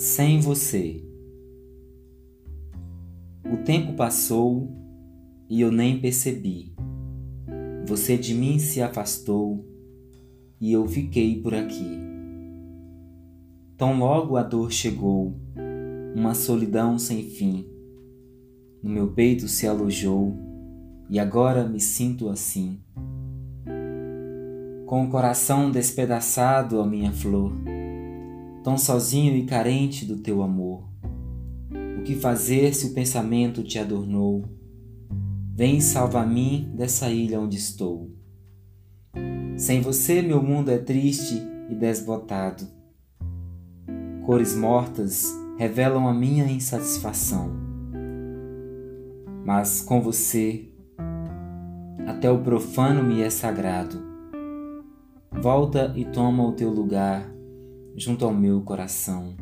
Sem você. O tempo passou e eu nem percebi. Você de mim se afastou e eu fiquei por aqui. Tão logo a dor chegou, uma solidão sem fim. No meu peito se alojou e agora me sinto assim. Com o coração despedaçado, a minha flor tão sozinho e carente do teu amor. O que fazer se o pensamento te adornou? Vem salva-me dessa ilha onde estou. Sem você, meu mundo é triste e desbotado. Cores mortas revelam a minha insatisfação. Mas com você, até o profano me é sagrado. Volta e toma o teu lugar junto ao meu coração.